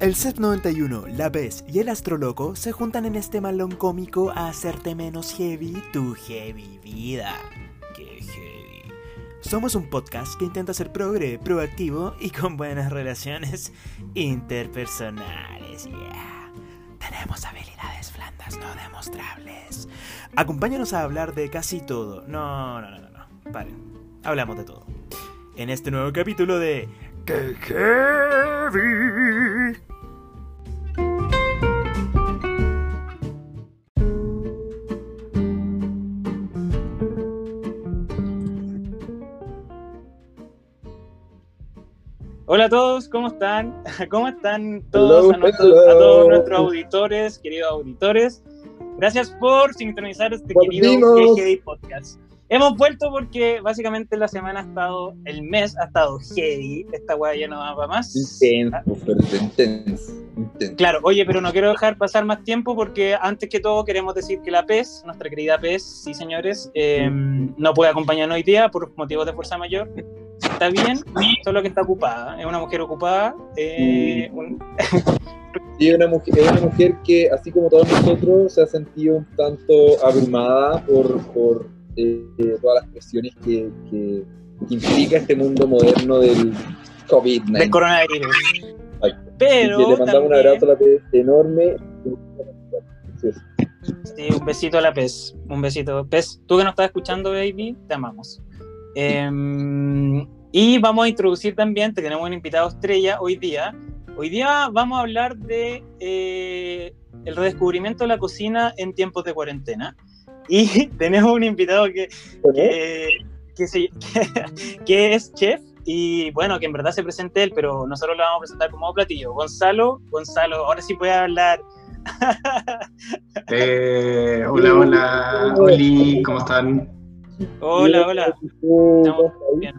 El Set 91, La Vez y el Astroloco se juntan en este malón cómico a hacerte menos heavy tu heavy vida. ¡Qué heavy! Somos un podcast que intenta ser progre, proactivo y con buenas relaciones interpersonales. Yeah. Tenemos habilidades blandas no demostrables. Acompáñanos a hablar de casi todo. No, no, no, no, no. Paren. Hablamos de todo. En este nuevo capítulo de ¡Qué heavy! Hola a todos, ¿cómo están? ¿Cómo están todos, a, nuestros, a todos nuestros auditores, queridos auditores? Gracias por sintonizar este querido GG Podcast. Hemos vuelto porque básicamente la semana ha estado, el mes ha estado heavy. Esta weá ya no va para más. Intenso, intenso, intenso. Claro, oye, pero no quiero dejar pasar más tiempo porque antes que todo queremos decir que la PES, nuestra querida PES, sí señores, eh, no puede acompañarnos hoy día por motivos de fuerza mayor. Está bien, solo que está ocupada. Es una mujer ocupada. Eh, un... Una mujer, es una mujer que, así como todos nosotros, se ha sentido un tanto abrumada por, por eh, todas las cuestiones que, que, que, implica este mundo moderno del COVID-19. Del coronavirus. Ay. Pero. Y que le mandamos también... un abrazo a la PES enorme. Sí, un besito a la PES. Un besito. PES, tú que nos estás escuchando, baby, te amamos. Eh, y vamos a introducir también, tenemos un invitado estrella hoy día. Hoy día vamos a hablar de eh, el redescubrimiento de la cocina en tiempos de cuarentena. Y tenemos un invitado que, que, que, se, que, que es chef y bueno, que en verdad se presente él, pero nosotros lo vamos a presentar como platillo. Gonzalo, Gonzalo, ahora sí puede hablar. eh, hola, hola, Oli, ¿cómo están? Hola, hola. Estamos bien.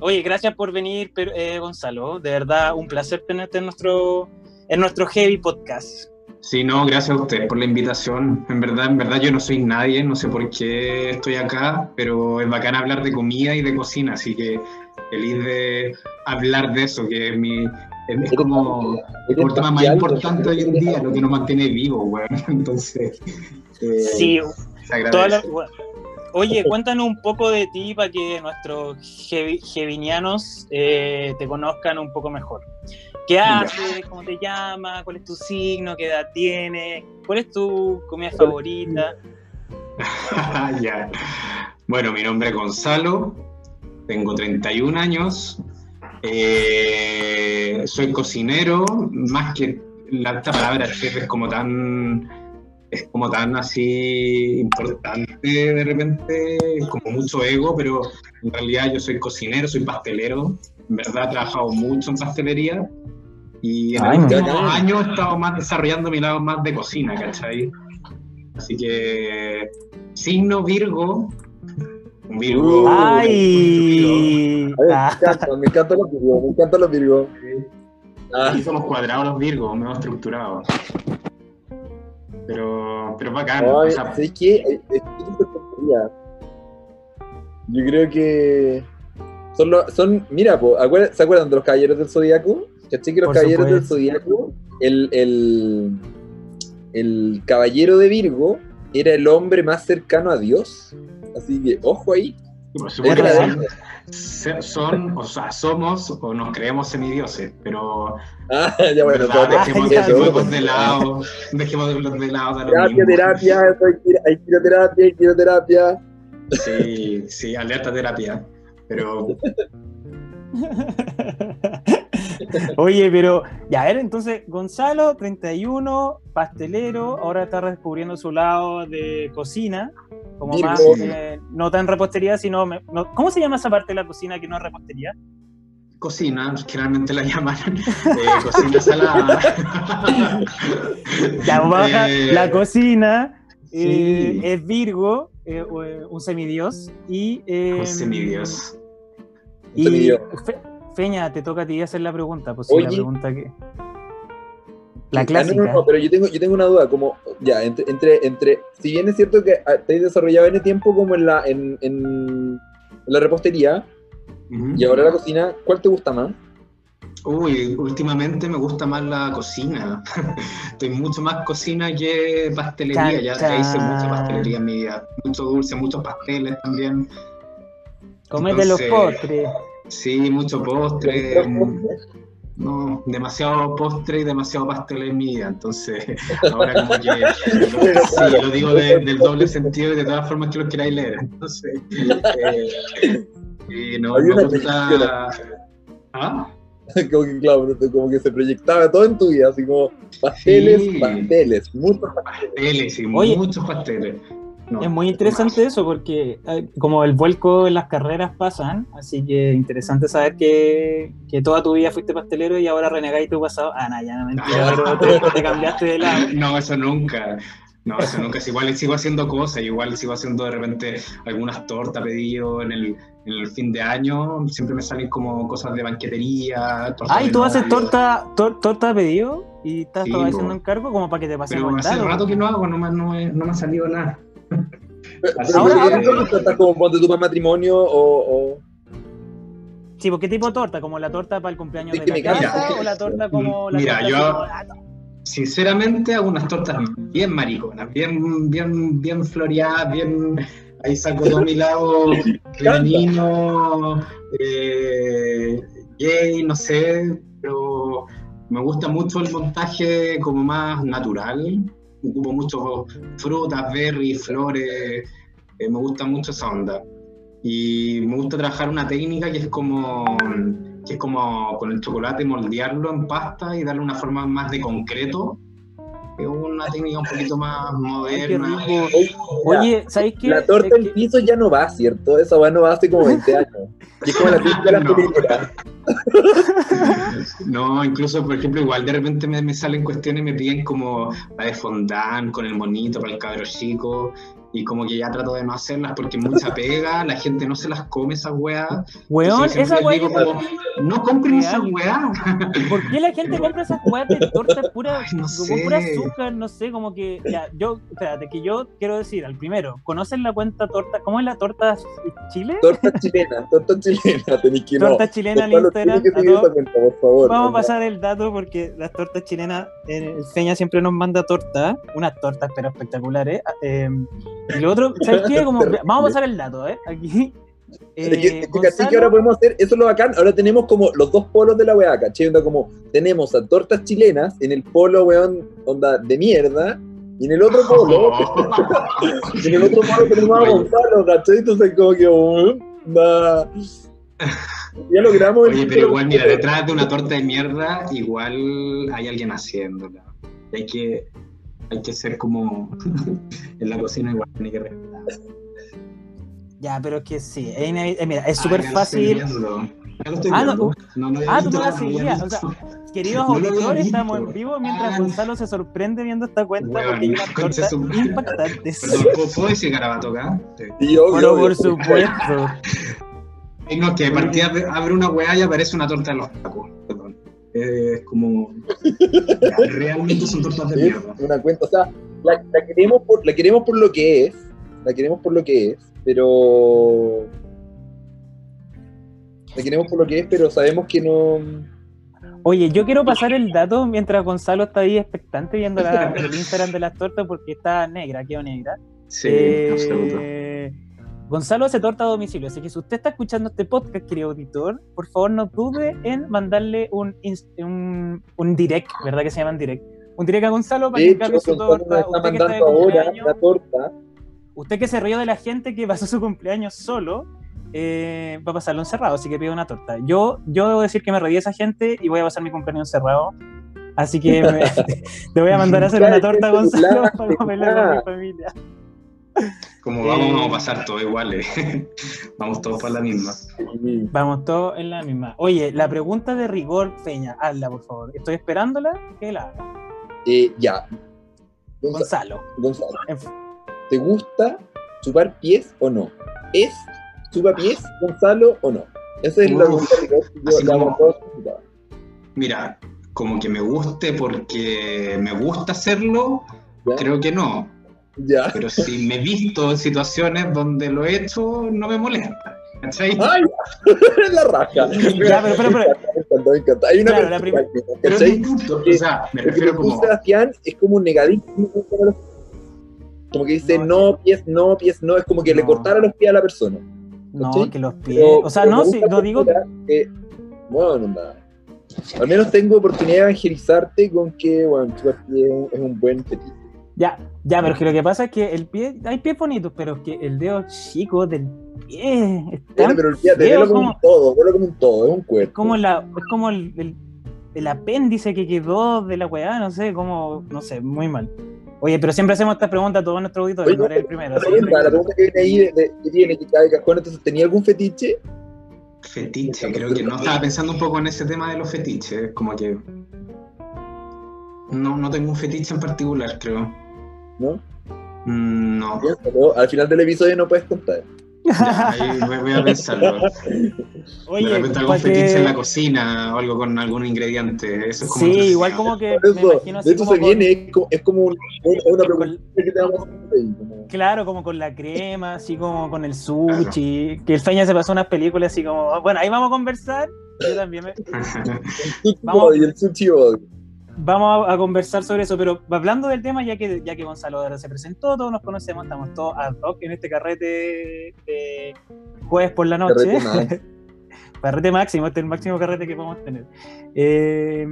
Oye, gracias por venir, eh, Gonzalo. De verdad, un placer tenerte en nuestro, en nuestro Heavy Podcast. Sí, no, gracias a ustedes por la invitación. En verdad, en verdad yo no soy nadie, no sé por qué estoy acá, pero es bacán hablar de comida y de cocina, así que feliz de hablar de eso, que es mi es como el tema más importante hoy en día, lo que nos mantiene vivos, weón. Entonces, eh, sí, toda la, Oye, cuéntanos un poco de ti para que nuestros jevinianos eh, te conozcan un poco mejor. ¿Qué haces? ¿Cómo te llamas? ¿Cuál es tu signo? ¿Qué edad tienes? ¿Cuál es tu comida favorita? ya. Bueno, mi nombre es Gonzalo, tengo 31 años, eh, soy cocinero, más que la esta palabra chef es como tan es como tan así importante de repente, como mucho ego, pero en realidad yo soy cocinero, soy pastelero, en verdad he trabajado mucho en pastelería y en Ay, los últimos años he estado más desarrollando mi lado más de cocina, ¿cachai? Así que signo Virgo, un Virgo. ¡Ay! me encantan me encanta los Virgos, me encantan los Virgos. Ah. Y somos cuadrados los Virgos, medio estructurados pero, pero bacán. No, o sea, ¿sabes qué? Yo creo que son, lo, son mira, po, ¿se acuerdan de los caballeros del Zodíaco? ¿Cachai que los Por caballeros supuesto. del Zodíaco, el, el, el caballero de Virgo era el hombre más cercano a Dios? Así que, ojo ahí. Supuesto, son, o sea, somos o nos creemos semidioses, pero ah, ya bueno, ¿verdad? dejemos, de lado, dejemos de lado de terapia, terapia, hay quiroterapia, hay quiroterapia. Sí, sí, alerta terapia, pero Oye, pero ya, a ver, entonces Gonzalo, 31, pastelero, ahora está descubriendo su lado de cocina, como Virgo. más, eh, no tan repostería, sino, no, ¿cómo se llama esa parte de la cocina que no es repostería? Cocina, generalmente la llaman eh, cocina salada. ya, baja, eh, la cocina sí. es Virgo, un semidios, y... un semidios. Y, Fe, Feña, te toca a ti hacer la pregunta, pues sí, la pregunta que. La clásica. No, no, no, pero yo tengo, yo tengo una duda, como, ya, entre, entre, entre, si bien es cierto que te has desarrollado en el tiempo como en la, en, en la repostería, uh -huh. y ahora la cocina, ¿cuál te gusta más? Uy, últimamente me gusta más la cocina. Estoy mucho más cocina que pastelería. Ya, ya, hice mucha pastelería en mi vida. Mucho dulce, muchos pasteles también. Comete los postres. Sí, mucho postre. No, demasiado postre y demasiado pastel en mi vida. Entonces, ahora como que sí, lo digo del doble sentido y de todas formas que lo queráis leer. Entonces, eh, eh, no, me gusta. ¿Ah? como que, claro, como que se proyectaba todo en tu vida, así como pasteles, pasteles, muchos pasteles. y muchos pasteles. Es muy interesante eso porque eh, como el vuelco en las carreras pasan, así que interesante saber que, que toda tu vida fuiste pastelero y ahora renegáis tu pasado. Ah, no, ya no mentira, pero te, cambiaste de lado. No, eso nunca. No, eso nunca es igual, sigo haciendo cosas, igual sigo haciendo de repente algunas tortas pedido en el, en el fin de año, siempre me salen como cosas de banquetería. Ah, ¿y tú haces torta, torta pedido? ¿Y estás sí, haciendo encargo como para que te pase Pero hace rato que no hago, no me, no, no me ha salido nada. Ahora, ahora tortas como ponte tu para matrimonio o, o... Sí, ¿qué tipo de torta? ¿Como la torta para el cumpleaños de la casa o la torta como la Mira, torta yo sinceramente hago unas tortas bien mariconas, bien, bien, bien floreadas, bien ahí saco todo mi lado femenino, eh, gay, no sé, pero me gusta mucho el montaje como más natural. Ocupo mucho frutas, berries, flores, eh, me gusta mucho esa onda. Y me gusta trabajar una técnica que es como que es como con el chocolate moldearlo en pasta y darle una forma más de concreto. Es una técnica un poquito más moderna. Oye, ¿sabéis qué? La torta en piso ya no va, ¿cierto? Esa va no va hace como 20 años. Y es como la de la película. No, incluso, por ejemplo, igual de repente me, me, salen cuestiones y me piden como la de fondant con el monito para el cabro chico y como que ya trato de no hacerlas porque mucha pega, la gente no se las come esas weas. Weón, esa wea no compren esas weas. ¿Por qué la gente compra esas weas de torta pura, no sé. pura azúcar? No sé, como que, ya, yo, espérate, que yo quiero decir, al primero, ¿conocen la cuenta torta? ¿Cómo es la torta Chile? Torta chilena, torta chilena, tenéis que Torta chilena en Instagram. por favor, Vamos a pasar el dato porque las tortas chilenas, el Feña siempre nos manda torta, unas tortas pero espectaculares. Eh, y lo otro, ¿sabes qué? Como, vamos a pasar el dato, ¿eh? Aquí. Eh, que, ahora podemos hacer, eso es lo bacán, ahora tenemos como los dos polos de la weá, ¿cachai? Onda como, tenemos a tortas chilenas en el polo, weón, onda de mierda, y en el otro polo, en el otro polo tenemos a Gonzalo, ¿cachai? Entonces como que, onda... Ya logramos. Oye, pero igual, mira, detrás de una torta de mierda, igual hay alguien haciéndola. hay que hay que ser como en la cocina igual tiene que respetar. Ya, pero es que sí, es eh, mira, es súper fácil. ah, no, no, no ah, tú no la seguías. O sea, queridos auditores, estamos en vivo mientras Gonzalo se sorprende viendo esta cuenta bueno, porque hay una torta impactante. ¿puedo decir garabato acá? Sí, obvio, Pero por supuesto. Tengo que partida abre una weá y aparece una torta de los tacos. Perdón es como. realmente son tortas de mierda. Una cuenta, o sea, la, queremos por, la queremos por lo que es, la queremos por lo que es, pero. La queremos por lo que es, pero sabemos que no. Oye, yo quiero pasar el dato mientras Gonzalo está ahí expectante viendo la, el Instagram de las tortas porque está negra, quedó negra. Sí, eh, Gonzalo hace torta a domicilio, así que si usted está escuchando este podcast, querido auditor, por favor no dude en mandarle un, un, un direct, ¿verdad que se llaman direct? Un direct a Gonzalo para que encargue su torta. Usted que está ahora la torta. Usted que se rió de la gente que pasó su cumpleaños solo, eh, va a pasarlo encerrado, así que pide una torta. Yo, yo debo decir que me reí de esa gente y voy a pasar mi cumpleaños encerrado. Así que me, te voy a mandar a hacer una torta, Gonzalo, para comerla con mi familia. Como vamos, vamos a eh, pasar todos iguales. vamos todos para la misma. Vamos todos en la misma. Oye, la pregunta de rigor, Peña, hazla, por favor. Estoy esperándola que la haga. Eh, ya. Gonzalo. Gonzalo. ¿Te gusta chupar pies o no? ¿Es chupa pies, Gonzalo, o no? Esa es la pregunta de Mira, como que me guste porque me gusta hacerlo, creo que no pero si me he visto en situaciones donde lo he hecho, no me molesta. ¿Cachai? ¡Ay! la raja. Ya, pero, pero, pero, me encanta. Hay una Claro, la persona, Pero punto, Que- o sea, me refiero como... Sebastián, es como un negadísimo. Como que dice No, no, pies, no, pies, no. Es como que le No. cortara los pies a la persona. No, ¿cachai? que los pies. Pero- o sea, pero no, gusta no digo. que, bueno, nada. Al menos tengo oportunidad de evangelizarte con que, bueno, pie es un buen fetiche. Ya, ya, pero es que lo que pasa es que el pie, hay pies bonitos, pero es que el dedo chico del pie es Bueno, tan pero olvídate, feo, velo como como- un todo, velo como un todo, es un cuerpo. como la, es como el, el, el apéndice que quedó de la weá, no sé, como, no sé, muy mal. Oye, pero siempre hacemos esta pregunta a todos nuestros auditores, Oye, no eres el primero. La pregunta que viene ahí, de, de- que tiene, que cae cajón, entonces, ¿tenía algún fetiche? Fetiche, creo que no estaba pensando un poco en ese tema de los fetiches, como que no, no tengo un fetiche en particular, creo. ¿No? Mm, No, Al final del episodio no puedes contar. ya, ahí voy, a pensarlo. Oye, de repente algún que- fetiche en la cocina o algo con algún ingrediente, eso es como Sí, igual como que Por me eso, imagino así de hecho como se con- viene, es como, es como un- una con- pregunta que te vamos a hacer ahí, como- Claro, como con la crema, así como con el sushi, que el Feña se pasó unas películas así como, bueno, ahí vamos a conversar, yo también me- El sushi Vamos. body, el sushi body. Vamos a, a conversar sobre eso, pero hablando del tema, ya que, ya que Gonzalo ahora se presentó, todos nos conocemos, estamos todos ad hoc en este carrete de jueves por la noche. Carrete máximo, este es el máximo carrete que podemos tener. Eh,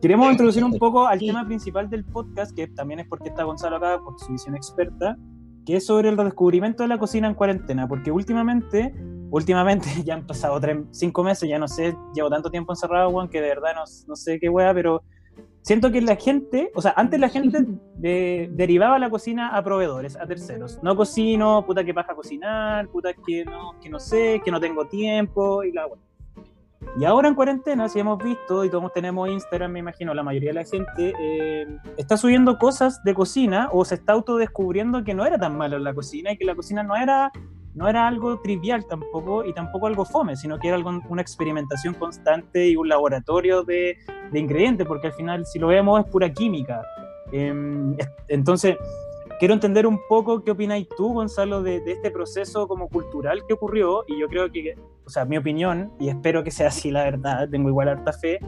queremos introducir un poco al tema principal del podcast, que también es porque está Gonzalo acá, por su visión experta, que es sobre el redescubrimiento de la cocina en cuarentena, porque últimamente, últimamente ya han pasado tres, cinco meses, ya no sé, llevo tanto tiempo encerrado, Juan, que de verdad no, no sé qué wea, pero siento que la gente, o sea, antes la gente de- derivaba la cocina a proveedores, a terceros. No cocino, puta que paja cocinar, puta que no, que no sé, que no tengo tiempo y la wea. Y ahora en cuarentena, si hemos visto, y todos tenemos Instagram, me imagino, la mayoría de la gente eh, está subiendo cosas de cocina o se está autodescubriendo que no era tan malo la cocina y que la cocina no era, no era algo trivial tampoco y tampoco algo fome, sino que era algo, una experimentación constante y un laboratorio de, ingredientes, porque al final, si lo vemos, es pura química. Em, es- entonces, quiero entender un poco qué opináis tú, Gonzalo, de, de este proceso como cultural que ocurrió, y yo creo que, o sea, mi opinión, y espero que sea así la verdad, tengo igual harta fe,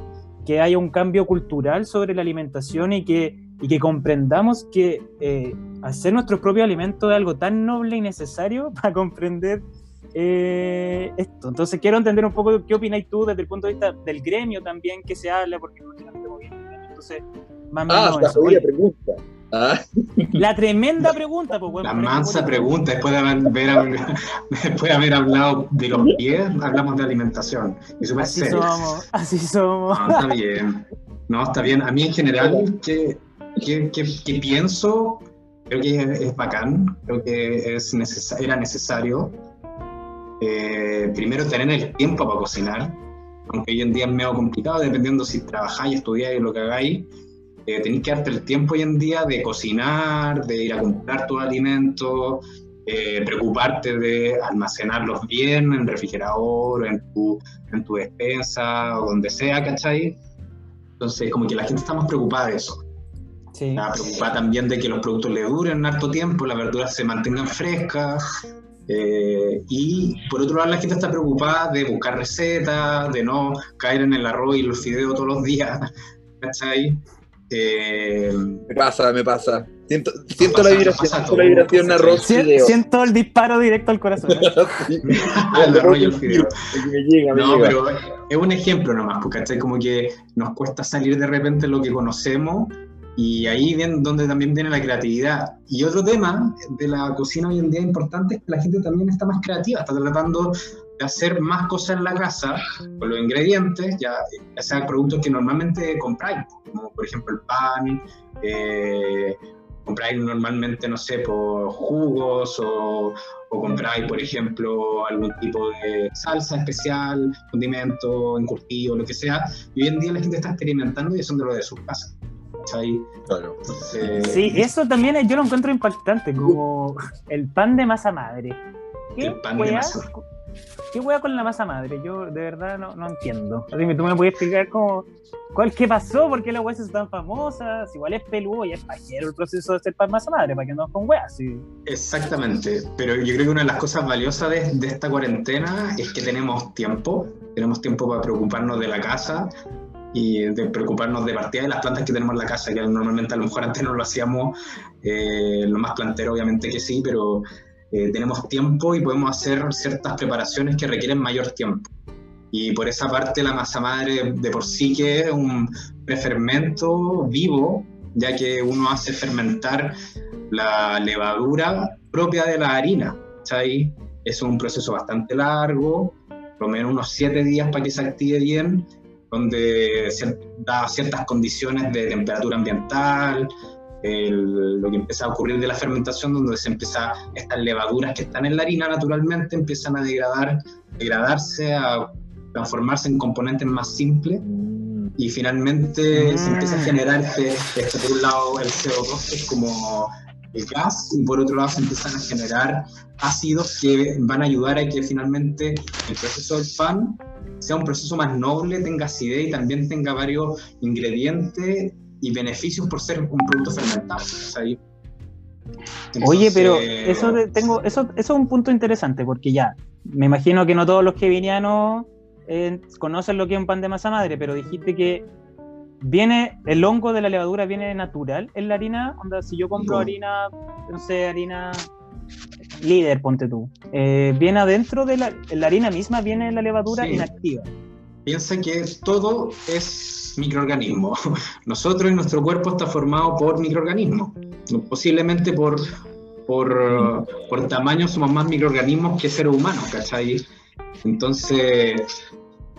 que haya un cambio cultural sobre la alimentación y que, y que comprendamos que eh, hacer nuestros propios alimentos es algo tan noble y necesario para comprender eh, esto. Entonces quiero entender un poco qué opináis tú desde el punto de vista del gremio también que se habla, porque no tengo bien. Entonces, más o Ah, menos la eso. pregunta. Ah, la tremenda pregunta, pues, bueno, La mansa pregunta, después de haber, después de haber hablado de los pies, hablamos de alimentación. Y súper Así somos, así somos. No, está bien. No, está bien. A mí en general, ¿qué, qué, qué- qué pienso? Creo que es, es bacán, creo que es necesa- era necesario. eh, primero tener el tiempo para cocinar, aunque hoy en día es medio complicado, dependiendo si trabajáis, estudiáis, lo que hagáis. Eh, tenéis que darte el tiempo hoy en día de cocinar, de ir a comprar tus alimentos, eh, preocuparte de almacenarlos bien en refrigerador, o en tu, en tu despensa o donde sea, ¿cachai? Entonces, como que la gente está más preocupada de eso. Sí. Está preocupada también de que los productos le duren harto tiempo, las verduras se mantengan frescas. eh, y por otro lado, la gente está preocupada de buscar recetas, de no caer en el arroz y los fideos todos los días, ¿cachai? Eh, me pasa, me pasa. Siento, siento pasa, la vibración, pasa siento la vibración arroz Sien- fideo. siento el disparo directo al corazón. ¿eh? El arroz y el fideo. Me llega, me No, llega. pero es un ejemplo nomás, porque ¿cachai? como que nos cuesta salir de repente de lo que conocemos y ahí viene donde también viene la creatividad. Y otro tema de la cocina hoy en día importante es que la gente también está más creativa, está tratando de hacer más cosas en la casa con los ingredientes, ya, ya sea productos que normalmente compráis, como por ejemplo el pan, eh, compráis normalmente, no sé, por jugos o, o compráis, por ejemplo, algún tipo de salsa especial, condimento, encurtido, lo que sea. Y hoy en día la gente está experimentando y haciéndolo de sus casas. ¿Cachai? Claro. Entonces, Sí, eso también yo lo encuentro impactante, como el pan de masa madre. ¿Qué El pan de wea- masa. ¿Qué hueá con la masa madre? Yo de verdad no, no entiendo. Así que tú me puedes explicar cómo, cuál, qué pasó, por qué las hueas son tan famosas. Igual es peludo y es pajero el proceso de hacer masa madre, para que no con hueas. Sí. Exactamente. Pero yo creo que una de las cosas valiosas de, de esta cuarentena es que tenemos tiempo. Tenemos tiempo para preocuparnos de la casa, y de preocuparnos de partida de las plantas que tenemos en la casa, que normalmente a lo mejor antes no lo hacíamos, eh, lo más plantero obviamente que sí, pero eh, tenemos tiempo y podemos hacer ciertas preparaciones que requieren mayor tiempo. Y por esa parte la masa madre de por sí que es un prefermento vivo, ya que uno hace fermentar la levadura propia de la harina. ¿sabes? Es un proceso bastante largo, por lo menos unos siete días para que se active bien, donde da ciertas condiciones de temperatura ambiental, lo que empieza a ocurrir de la fermentación, donde se empieza, estas levaduras que están en la harina naturalmente empiezan a degradar, degradarse, a transformarse en componentes más simples mm. y finalmente se empieza a mm. generar este, este, por un lado el CO2 que es como el gas y por otro lado se empiezan a generar ácidos que van a ayudar a que finalmente el proceso del pan sea un proceso más noble, tenga acidez y también tenga varios ingredientes y beneficios por ser un producto fermentado. Oye, pero eso tengo, eso, eso es un punto interesante, porque ya, me imagino que no todos los kevinianos eh, conocen lo que es un pan de masa madre, pero dijiste que viene, el hongo de la levadura viene natural en la harina. Onda, si yo compro harina, no sé, harina líder, ponte tú, eh, viene adentro de la, la, harina misma, viene la levadura inactiva. Piensa que todo es microorganismo. Nosotros y nuestro cuerpo está formado por microorganismos. Posiblemente por, por, por tamaño somos más microorganismos que seres humanos, ¿cachai? Entonces,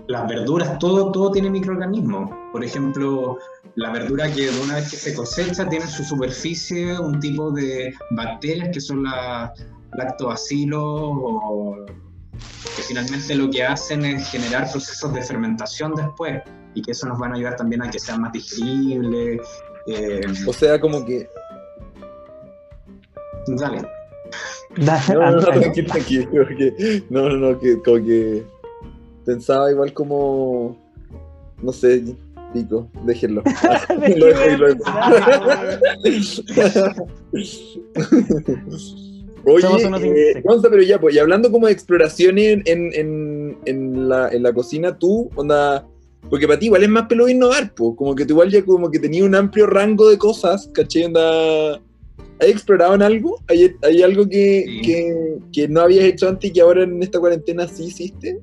las verduras, todo, todo tiene microorganismos. Por ejemplo, la verdura que una vez que se cosecha tiene en su superficie un tipo de bacterias que son las lactobacilos o que finalmente lo que hacen es generar procesos de fermentación después y que eso nos van a ayudar también a que sean más digeribles. Eh, o sea, como que... Dale. No, no, no, tranquilo, no, no, no, que como que pensaba igual como, no sé, pico, déjenlo. lo dejo y lo dejo. Oye, eh, pero ya, pues, y hablando como de exploraciones en, en, en, la, en la cocina, tú, onda, porque para ti igual es más pelo innovar, pues, como que tú igual ya como que tenías un amplio rango de cosas, ¿caché? Onda, ¿Has explorado en algo? ¿Hay, hay algo que, que, que, no habías hecho antes y que ahora en esta cuarentena sí hiciste?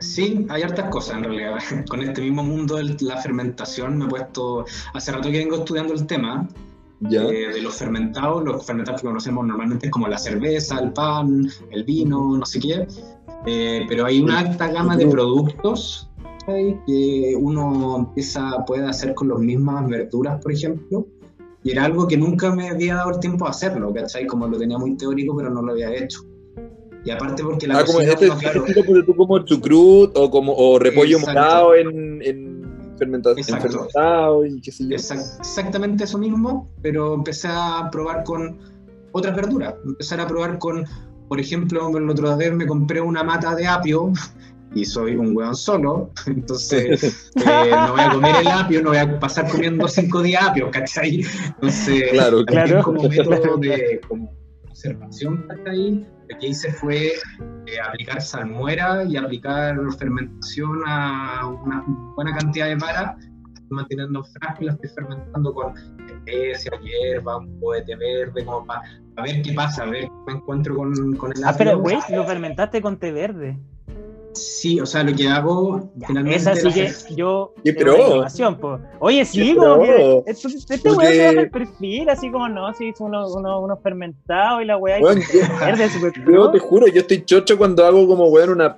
Sí, hay hartas cosas en realidad. Con este mismo mundo de la fermentación me he puesto, hace rato que vengo estudiando el tema, eh, de los fermentados, los fermentados que conocemos normalmente es como la cerveza, el pan, el vino, no sé qué, eh, pero hay una alta gama de productos que uno empieza, puede hacer con las mismas verduras, por ejemplo, y era algo que nunca me había dado el tiempo a hacerlo, ¿cachai? Como lo tenía muy teórico, pero no lo había hecho. Y aparte porque la ah, como este, claro, tú como chucrut o como o repollo morado en, en fermentado y qué sé yo. exactamente eso mismo, pero empecé a probar con otras verduras. Empezar a probar con, por ejemplo, el otro día me compré una mata de apio y soy un hueón solo, entonces eh, no voy a comer el apio, no voy a pasar comiendo cinco días apio, ¿cachai? Entonces, claro, claro. como método de como observación, ¿cachai? Lo que hice fue eh, aplicar salmuera y aplicar fermentación a una buena cantidad de varas, manteniendo frágil, las estoy fermentando con especias, hierba, un poco de té verde, como para ver qué pasa, a ver qué me encuentro con, con el Ah, pero güey, lo fermentaste con té verde. Sí, o sea, lo que hago finalmente. Esa sí que yo. ¿Qué pero? Oye, sí, como que. Este, este weón se baja el perfil, así como no, si hizo unos uno, uno fermentados y la weá. Bueno, yo te juro, yo estoy chocho cuando hago como weón una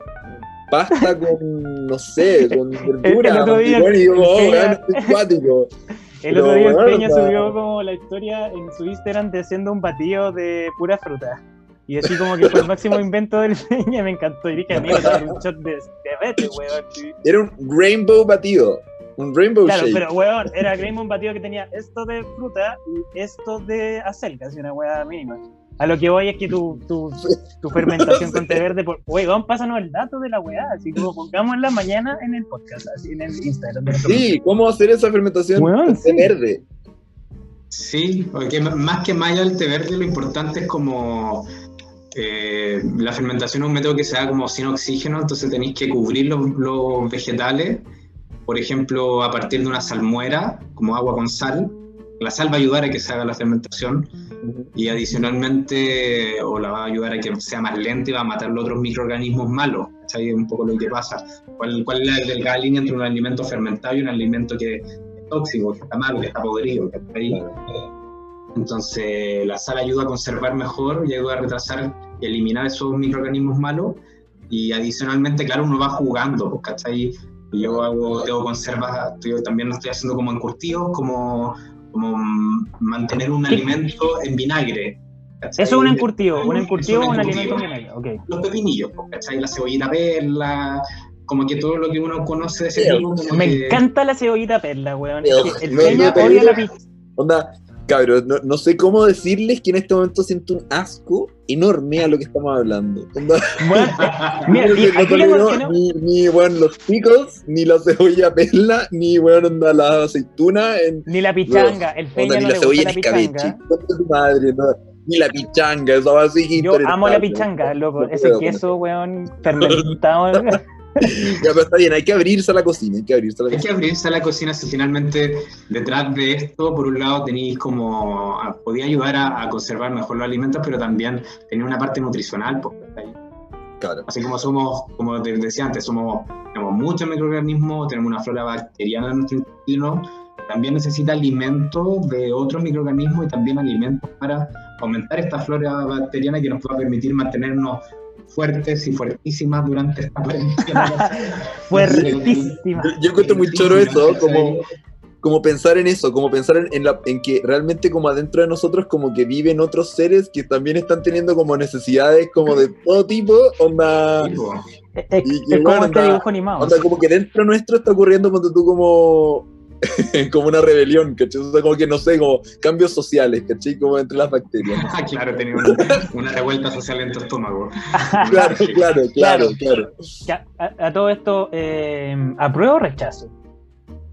pasta con, no sé, con verdura. El, otro día, y digo, oh, weón, estoy cuático. El otro día el Peña subió como la historia en su Instagram de haciendo un batido de pura fruta. Y así como que fue el máximo invento del Peña, me encantó. Y dije, amigo, era un shot de, de weón. Era un rainbow batido. Un rainbow claro, shake. pero weón, era rainbow batido que tenía esto de fruta y esto de acelga, así una weá mínima. A lo que voy es que tu, tu, tu fermentación con té verde, por, weón, pásanos el dato de la weá, así como pongamos en la mañana en el podcast, así en el Instagram. Sí, ¿cómo hacer esa fermentación con té verde? Sí, porque más que malla el té verde, lo importante es como eh, la fermentación es un método que se da como sin oxígeno, entonces tenéis que cubrir los, vegetales, por ejemplo, a partir de una salmuera, como agua con sal. La sal va a ayudar a que se haga la fermentación y adicionalmente o la va a ayudar a que sea más lenta y va a matar los otros microorganismos malos. Es un poco lo que pasa. ¿Cuál, cuál es la delgada línea entre un alimento fermentado y un alimento que tóxico, que está malo, que está podrido, que está ahí. Entonces, la sal ayuda a conservar mejor y ayuda a retrasar y eliminar esos microorganismos malos. Y adicionalmente, claro, uno va jugando, pues, ¿cachai? Yo hago, tengo conservas, yo también lo estoy haciendo como encurtidos, como, como mantener un alimento en vinagre. ¿cachai? Eso es un encurtido, un encurtido o un alimento en vinagre, okay. Los pepinillos, pues, ¿cachai? La cebollita perla, como que todo lo que uno conoce de ese tipo. Me encanta la cebollita perla, weón. el peña odia la pizza. Onda, cabros, no, sé cómo decirles que en este momento siento un asco enorme a lo que estamos hablando. Bueno, mira, no ni, ni bueno, los picos, ni la cebolla perla, ni bueno, onda, la aceituna. ni la pichanga, el peña no ni la cebolla la pichanga. Madre, no ni la pichanga, eso va así. Yo amo la pichanga, loco. Ese queso, weón, fermentado. ya, pero está bien, hay que abrirse a la cocina, hay que abrirse a la cocina. Hay que abrirse a la cocina si finalmente detrás de esto, por un lado, tenéis como, podía ayudar a, conservar mejor los alimentos, pero también tenía una parte nutricional, pues, claro. Así como somos, como te decía antes, somos, tenemos muchos microorganismos, tenemos una flora bacteriana en nuestro intestino, también necesita alimentos de otros microorganismos y también alimentos para aumentar esta flora bacteriana que nos pueda permitir mantenernos fuertes y fuertísimas durante esta cuarentena. fuertísimas. Yo, yo encuentro muy choro eso, como, como pensar en eso, como pensar en, la, en que realmente como adentro de nosotros como que viven otros seres que también están teniendo como necesidades como de todo tipo, onda... Es, como este dibujo animado. Onda, como que dentro nuestro está ocurriendo cuando tú como como una rebelión, ¿cachai? O sea, como que no sé, como cambios sociales, ¿cachai? Como entre las bacterias. claro, tenía una, revuelta social en tu estómago. claro, claro, claro, claro. A, todo esto, eh, ¿apruebo o rechazo?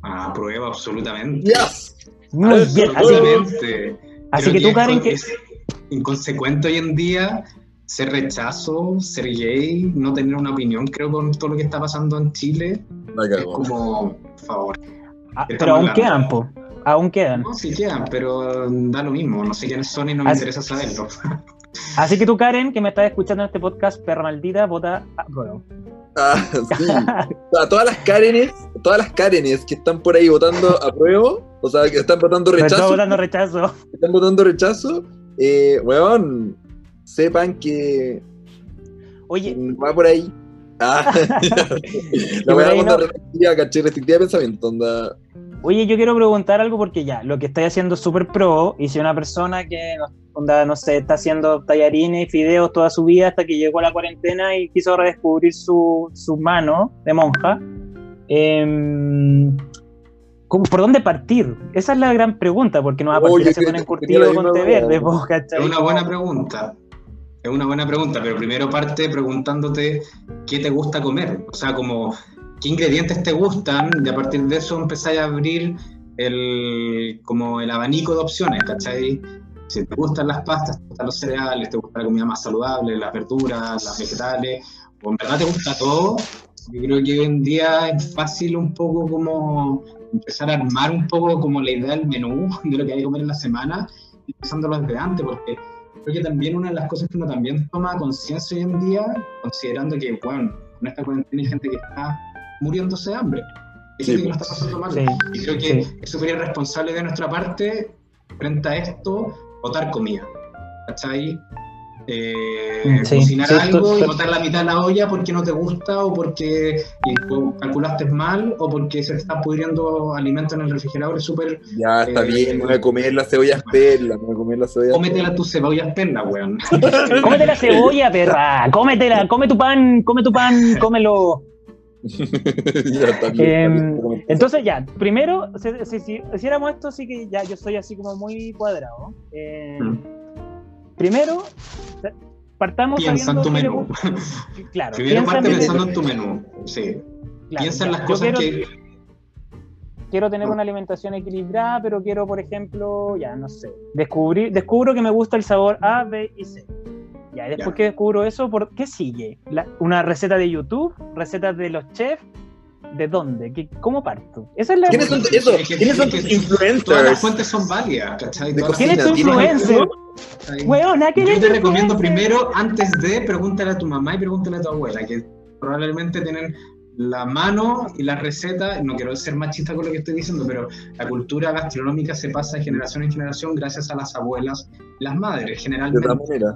Apruebo, absolutamente. Yes. Muy bien, absolutamente. Así, que tú, Karen, que... Es inconsecuente hoy en día ser rechazo, ser gay, no tener una opinión, creo, con todo lo que está pasando en Chile. Es como, por favor. Ah, pero aún quedan, po. Aún quedan. No, sí quedan, pero da lo mismo. No sé quiénes son y no me interesa saberlo. Así que tú, Karen, que me estás escuchando en este podcast, perra maldita, vota a prueba. Ah, sí. a todas las Karenes, todas las Karenes que están por ahí votando a prueba, o sea, que están votando rechazo. Están votando rechazo. Están votando rechazo. Eh, weón, sepan que. Oye. Va por ahí. Ah, la voy a contar restrictiva, caché, restrictiva de pensamiento. Onda. Oye, yo quiero preguntar algo porque ya, lo que estoy haciendo es súper pro, y si una persona que, onda, no sé, está haciendo tallarines y fideos toda su vida hasta que llegó a la cuarentena y quiso redescubrir su, su mano de monja, eh, ¿por dónde partir? Esa es la gran pregunta, porque no va a partir haciendo un encurtido con té verde. Es una buena pregunta. Es una buena pregunta, pero primero parte preguntándote qué te gusta comer. O sea, como qué ingredientes te gustan, y a partir de eso empezáis a abrir el, como el abanico de opciones, ¿cachai? Si te gustan las pastas, te gustan los cereales, te gusta la comida más saludable, las verduras, las vegetales, o en verdad te gusta todo, yo creo que hoy en día es fácil un poco como empezar a armar un poco como la idea del menú de lo que hay que comer en la semana, empezándolo desde antes, porque creo que también una de las cosas que uno también toma conciencia hoy en día, considerando que, bueno, con esta cuarentena hay gente que está muriéndose de hambre. Hay gente que lo está pasando mal. y creo que es súper irresponsable de nuestra parte, frente a esto, botar comida. ¿Cachai? Eh, cocinar algo y botar la mitad de la olla porque no te gusta o porque calculaste mal o porque se te está pudriendo alimento en el refrigerador es súper ya está eh, bien, no voy a comer las cebollas perla no voy a comer las cebollas cómetela tus cebollas perla weón. Cómete la cebolla perra cómetela come tu pan come tu pan cómelo. Ya, está bien, em, entonces ya, primero, si, hiciéramos esto, sí que ya yo soy así como muy cuadrado. Eh, primero, partamos Piensa en tu menú. Claro. Primero parte en- pensando en tu menú. Sí. claro, Piensa en las cosas quiero- que. quiero tener una alimentación equilibrada, pero quiero, por ejemplo, ya no sé, descubrir, descubro que me gusta el sabor A, B y C. Ya, y después Ya. que descubro eso, ¿por qué sigue? La- ¿Una receta de YouTube? ¿Recetas de los chefs? ¿De dónde? ¿Qué, ¿Cómo parto? Esa es la ¿Quiénes son, Es eso, que- ¿quiénes son tus Todas las influencers? fuentes son válidas, ¿cachai? De ¿Quién es tu ¿tienes influencer? Weona, ¿quién Yo es te recomiendo primero, antes de, pregúntale a tu mamá y pregúntale a tu abuela, que probablemente tienen la mano y la receta, no quiero ser machista con lo que estoy diciendo, pero la cultura gastronómica se pasa de generación en generación gracias a las abuelas, las madres, De generalmente. Yo,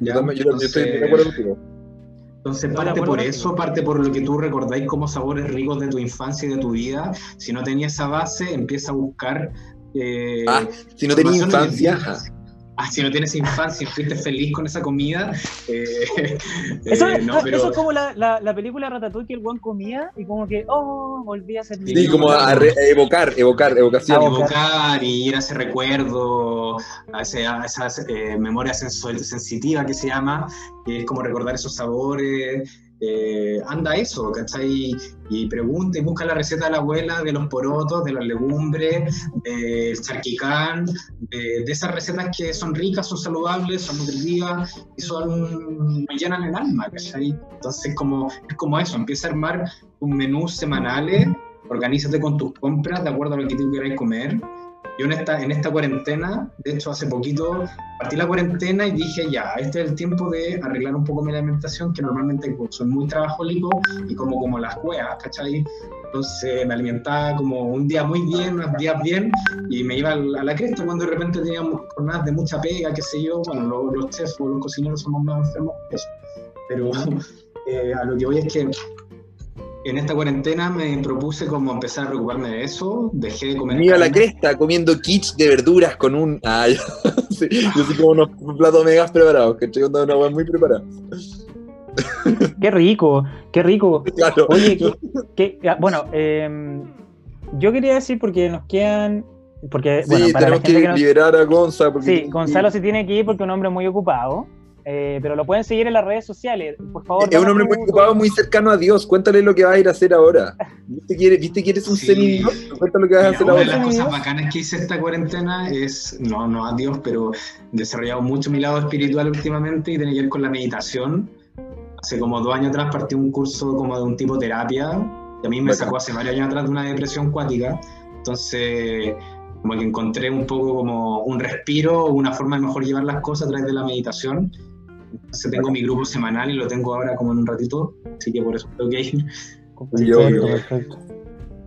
¿ya? también- yo- yo estoy de acuerdo contigo. Entonces parte por eso, parte por lo que tú recordáis como sabores ricos de tu infancia y de tu vida. Si no tenías esa base, empieza a buscar... eh, Ah, si no tenías infancia. Ah, si no tienes infancia y fuiste feliz con esa comida. eh, Eso, eh, es, no, pero eso es como la, la, la película Ratatouille que el guan comía y como que, oh, volví a ser Sí, niño. como a re- evocar, evocar, evocación. Ah, evocar y ir a ese recuerdo, a, ese- a esa eh, memoria sensual- sensitiva que se llama, que es como recordar esos sabores. Eh, anda eso, ¿cachai? Y pregunta y busca la receta de la abuela de los porotos, de las legumbres, del charquicán, de, de esas recetas que son ricas, son saludables, son nutritivas y son, nos llenan el alma, ¿cachai? Entonces como, es como eso, empieza a armar un menú semanales organízate con tus compras de acuerdo a lo que tú queráis comer. Yo en esta, en esta cuarentena, de hecho hace poquito, partí la cuarentena y dije, ya, este es el tiempo de arreglar un poco mi alimentación, que normalmente soy muy trabajólico y como como las cuevas, ¿cachai? Entonces me alimentaba como un día muy bien, unos días bien, y me iba a la, cresta cuando de repente teníamos jornadas de mucha pega, qué sé yo, bueno, lo- los, chefs o los cocineros somos más enfermos que eso. Pero eh, a lo que voy es que en esta cuarentena me propuse como empezar a preocuparme de eso, dejé de comer Me iba a la cresta comiendo kits de verduras con un. Ah, yo, sí, yo soy como unos platos megas preparados, que estoy contando una hueá muy preparada. Qué rico, qué rico. Claro. Oye, que, que- ah, bueno, eh, yo quería decir porque nos quedan, porque sí, bueno, para la tenemos gente que, liberar a Gonza. Porque sí, Gonzalo se tiene que ir porque es un hombre muy ocupado, eh, pero lo pueden seguir en las redes sociales, por favor. Es un hombre muy ocupado, muy cercano a Dios. Cuéntale lo que vas a ir a hacer ahora. ¿Viste que eres, ¿viste que eres un Sí. semidios? Cuéntale lo que vas a hacer una de ahora. las Dios. cosas bacanas que hice esta cuarentena es, no, no a Dios, pero he desarrollado mucho mi lado espiritual últimamente y tiene que ver con la meditación. Hace como dos años atrás partí un curso como de un tipo terapia, que a mí me Bacán. sacó hace varios años atrás de una depresión cuática. Entonces, como que encontré un poco como un respiro, una forma de mejor llevar las cosas a través de la meditación. Entonces tengo mi grupo semanal y lo tengo ahora como en un ratito, así que por eso creo que Yo- Perfecto, perfecto.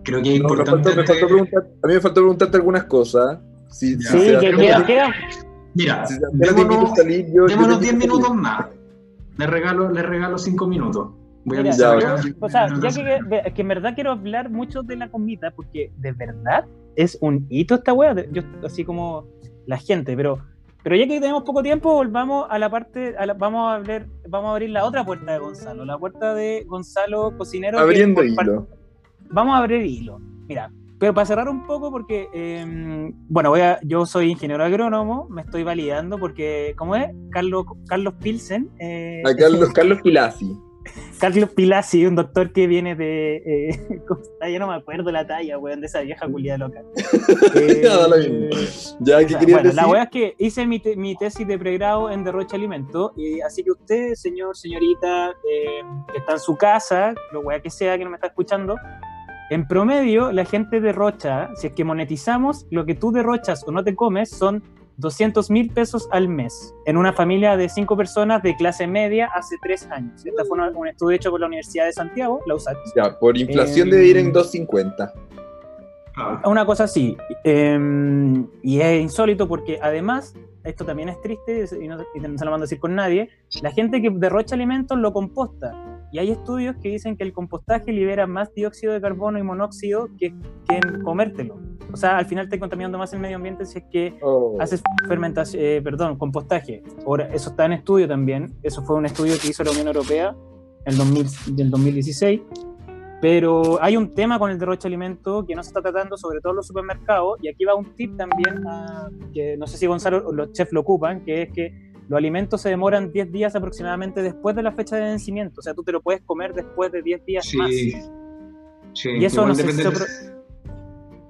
creo que es No, me importante. faltó- me faltó a mí me faltó preguntarte algunas cosas. Si, Ya. si Sí, se- que si queda, queda- Mira, si si démonos, a salir, yo- yo te démonos invito 10 a salir. minutos más. Le regalo, le regalo 5 minutos. Voy a Mira, Ya, avisar ok. yo- o sea, ya que, que- que en verdad quiero hablar mucho de la comida, porque de verdad es un hito esta wea, yo, así como la gente, pero, pero ya que tenemos poco tiempo, volvamos a la parte, a la- vamos, a abrir, vamos a abrir la otra puerta de Gonzalo, la puerta de Gonzalo Cocinero. Abriendo parte- hilo. Vamos a abrir hilo. Mira, pero para cerrar un poco, porque, eh, bueno, voy a, yo soy ingeniero agrónomo, me estoy validando porque, ¿cómo es? Carlos, Carlos Pilsen. eh, A Carlos, Carlos Pilasi. Carlos Pilasi, un doctor que viene de. Eh, ¿cómo está? Ya no me acuerdo la talla, weón, de esa vieja culiada loca. Eh, Ya, ¿qué o sea, querías bueno, decir? la weá es que hice mi, te- mi tesis de pregrado en derroche alimento, y así que usted, señor, señorita, eh, que está en su casa, lo weá que sea que no me está escuchando, en promedio la gente derrocha, si es que monetizamos, lo que tú derrochas o no te comes son 200 mil pesos al mes en una familia de cinco personas de clase media hace tres años. Este fue una- un estudio hecho por la Universidad de Santiago, la. Ya, por inflación Eh, debe ir en 2.50. Ah, Una cosa así. eh, y es insólito porque además, esto también es triste y no, y no se lo mando a decir con nadie, la gente que derrocha alimentos lo composta. Y hay estudios que dicen que el compostaje libera más dióxido de carbono y monóxido que, que en comértelo. O sea, al final te contaminando más el medio ambiente si es que Oh. haces fermentación, eh, perdón, compostaje. Ahora, eso está en estudio también. Eso fue un estudio que hizo la Unión Europea en 2000 del 2016. Pero hay un tema con el derroche de alimentos que no se está tratando, sobre todo en los supermercados. Y aquí va un tip también, a- que no sé si Gonzalo o los chefs lo ocupan, que es que los alimentos se demoran 10 días aproximadamente después de la fecha de vencimiento. O sea, tú te lo puedes comer después de 10 días más. Sí, y eso no sé si depende se apro-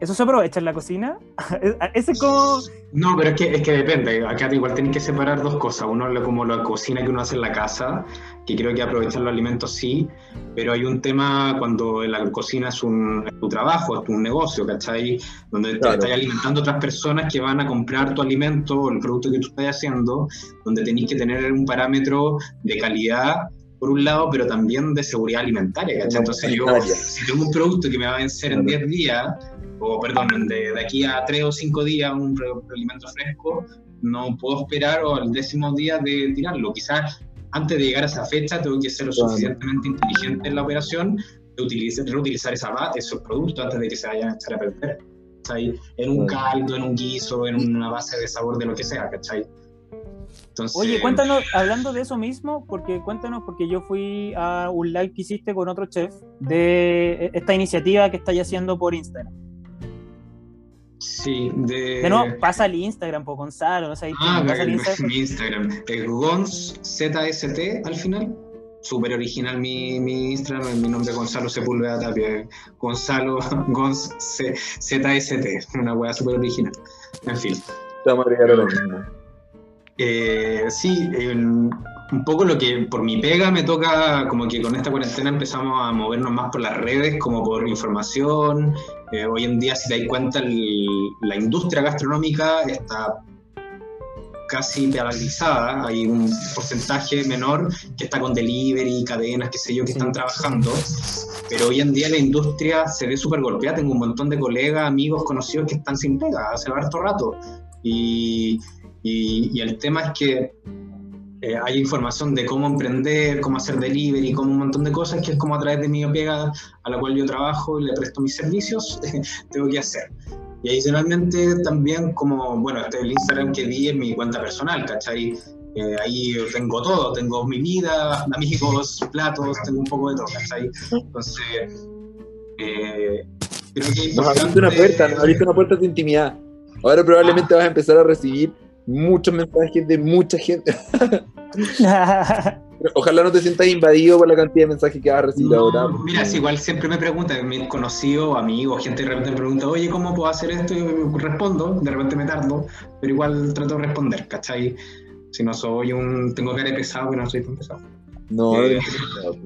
¿Eso se aprovecha en la cocina? Ese es como... No, pero es que, es que depende. Acá igual tienes que separar dos cosas. Uno como la cocina que uno hace en la casa, que creo que aprovechar los alimentos sí, pero hay un tema cuando la cocina es, un, es tu trabajo, es tu negocio, ¿cachai? Donde te Claro. estás alimentando a otras personas que van a comprar tu alimento o el producto que tú estás haciendo, donde tenés que tener un parámetro de calidad por un lado, pero también de seguridad alimentaria, Entonces yo, si tengo un producto que me va a vencer en 10 días, o perdón, de, de aquí a 3 o 5 días un alimento fresco, no puedo esperar o al décimo día de tirarlo. Quizás antes de llegar a esa fecha tengo que ser lo suficientemente inteligente en la operación de utilizar, reutilizar esa esos productos antes de que se vayan a echar a perder. ¿cachai? En un caldo, en un guiso, en una base de sabor de lo que sea, ¿cachai? Entonces, Oye, cuéntanos, hablando de eso mismo, porque cuéntanos, porque yo fui a un live que hiciste con otro chef de esta iniciativa que estáis haciendo por Instagram. Sí, de... De nuevo, pasa al Instagram, por Gonzalo, no sé, Ah, pasa mi Instagram. mi Instagram. Es Gons ZST al final. Súper original mi, mi Instagram. Mi nombre es Gonzalo Sepúlveda Tapia. Gonzalo Gons ZST. Una weá súper original. En fin. Vamos a agregar ahora mismo. Eh, sí, un poco lo que por mi pega me toca, como que con esta cuarentena empezamos a movernos más por las redes, como por información. Eh, hoy en día, si te das cuenta, el- la industria gastronómica está casi paralizada. Hay un porcentaje menor que está con delivery, cadenas, qué sé yo, que están trabajando. Pero hoy en día la industria se ve súper golpeada. Tengo un montón de colegas, amigos, conocidos que están sin pega hace harto rato. Y, y- y el tema es que eh, hay información de cómo emprender, cómo hacer delivery, como un montón de cosas que es como a través de mi pega a la cual yo trabajo y le presto mis servicios, tengo que hacer. Y adicionalmente también como, bueno, este el Instagram que di es mi cuenta personal, ¿cachai? Eh, ahí tengo todo, tengo mi vida, amigos, platos, tengo un poco de todo, ¿cachai? Entonces, eh, creo que es Nos abriste una puerta, nos abriste una puerta de intimidad. Ahora probablemente vas a empezar a recibir muchos mensajes de mucha gente. Ojalá no te sientas invadido por la cantidad de mensajes que vas a recibir No, ahora. Mira, es igual siempre me preguntan, mis conocidos, amigos, gente de repente me pregunta, oye, ¿cómo puedo hacer esto? Y yo respondo, de repente me tardo, pero igual trato de responder, ¿cachai? Si no soy un. Tengo cara de pesado, pero no soy tan pesado. No, Eh, no,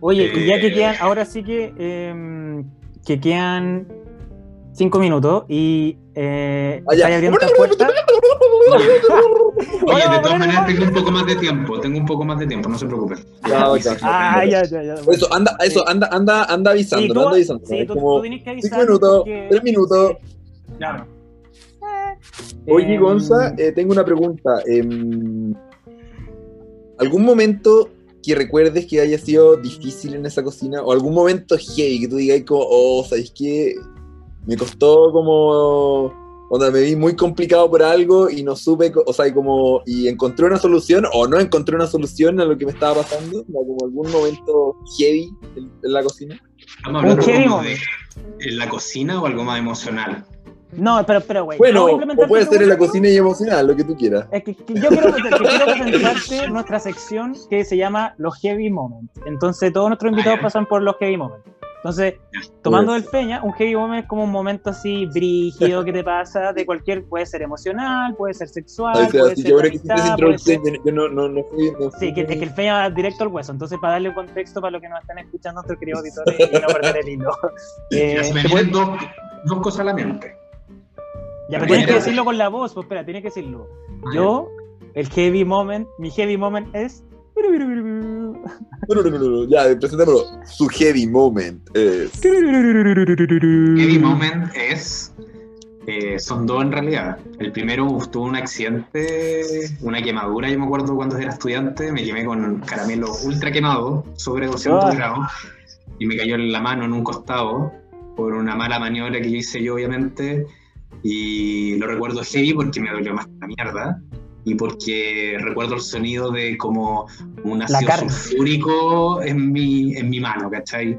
Oye, y ya que Eh. quedan, ahora sí que, eh, que quedan cinco minutos y eh, estáis abriendo esta puerta. Oye, de todas maneras tengo un poco más de tiempo, tengo un poco más de tiempo, no se preocupen. Ya. Ah, ya, ya, ya. Eso, anda, eso, anda, anda, anda avisando, Sí, tú, anda avisando. sí, tú, como tú tienes que avisar. cinco minutos, porque- tres minutos. Claro. Oye, Em, Gonza, eh, tengo una pregunta. Em, ¿Algún momento que recuerdes que haya sido difícil en esa cocina? ¿O algún momento heavy que tú digas como, oh, ¿sabes qué? Me costó como... Onda, me vi muy complicado por algo y no supe, o sea, y como, y encontré una solución o no encontré una solución a lo que me estaba pasando, O como algún momento heavy en, en la cocina. Estamos hablando de en la cocina o algo más emocional. No, pero, pero, güey. Bueno, ¿vamos a implementar o puede ser en la cocina y emocional, lo que tú quieras. Es que, que yo quiero, que quiero presentarte nuestra sección que se llama los heavy moments. Entonces, todos nuestros invitados ya. pasan por los heavy moments. Entonces, tomando del feña, un heavy moment es como un momento así brígido que te pasa de cualquier, puede ser emocional, puede ser sexual, puede ser Sí, que, es que el feña va directo al hueso. Entonces, para darle contexto para los que nos están escuchando, nuestros queridos auditores y no perder el hilo. Eh, se me dos, dos cosas a la mente. Ya, pero tienes que decirlo con la voz, pues espera, tienes que decirlo. Yo, el heavy moment, mi heavy moment es. Ya, presentémoslo. Su heavy moment es... Heavy moment es. eh, son dos en realidad. El primero tuvo un accidente, una quemadura. Yo me acuerdo cuando era estudiante, me quemé con caramelo ultra quemado, sobre 200 Ah. grados, y me cayó en la mano en un costado por una mala maniobra que yo hice yo, obviamente. Y lo recuerdo heavy porque me dolió más que la mierda. Y porque recuerdo el sonido de como un ácido sulfúrico en mi, en mi mano, ¿cachai?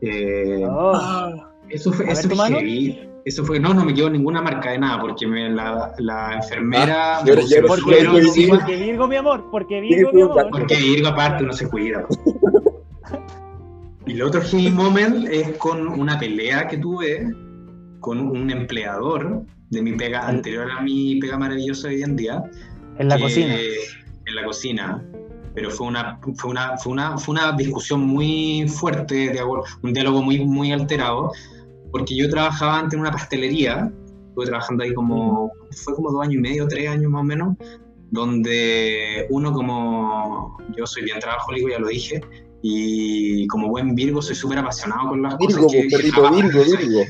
Eh, Oh. Ah, eso fue, eso heavy. Eso fue, no, no me quedó ninguna marca de nada, porque me, la, la enfermera Ah, me yo- puso yo- el Porque, encima, porque Virgo, mi amor, porque Virgo, mi amor. porque Virgo aparte no se cuida. Y el otro heavy moment es con una pelea que tuve con un empleador de mi pega anterior a mi pega maravillosa de hoy en día. En la que- cocina. En la cocina. Pero fue una, fue una, fue una, fue una discusión muy fuerte, de- un diálogo muy, muy alterado, porque yo trabajaba antes en una pastelería, estuve trabajando ahí como, fue como dos años y medio, tres años más o menos, donde uno como, yo soy bien trabajólico, ya lo dije, y como buen Virgo soy súper apasionado con las Virgo, cosas que, que perrito, Virgo. Virgo.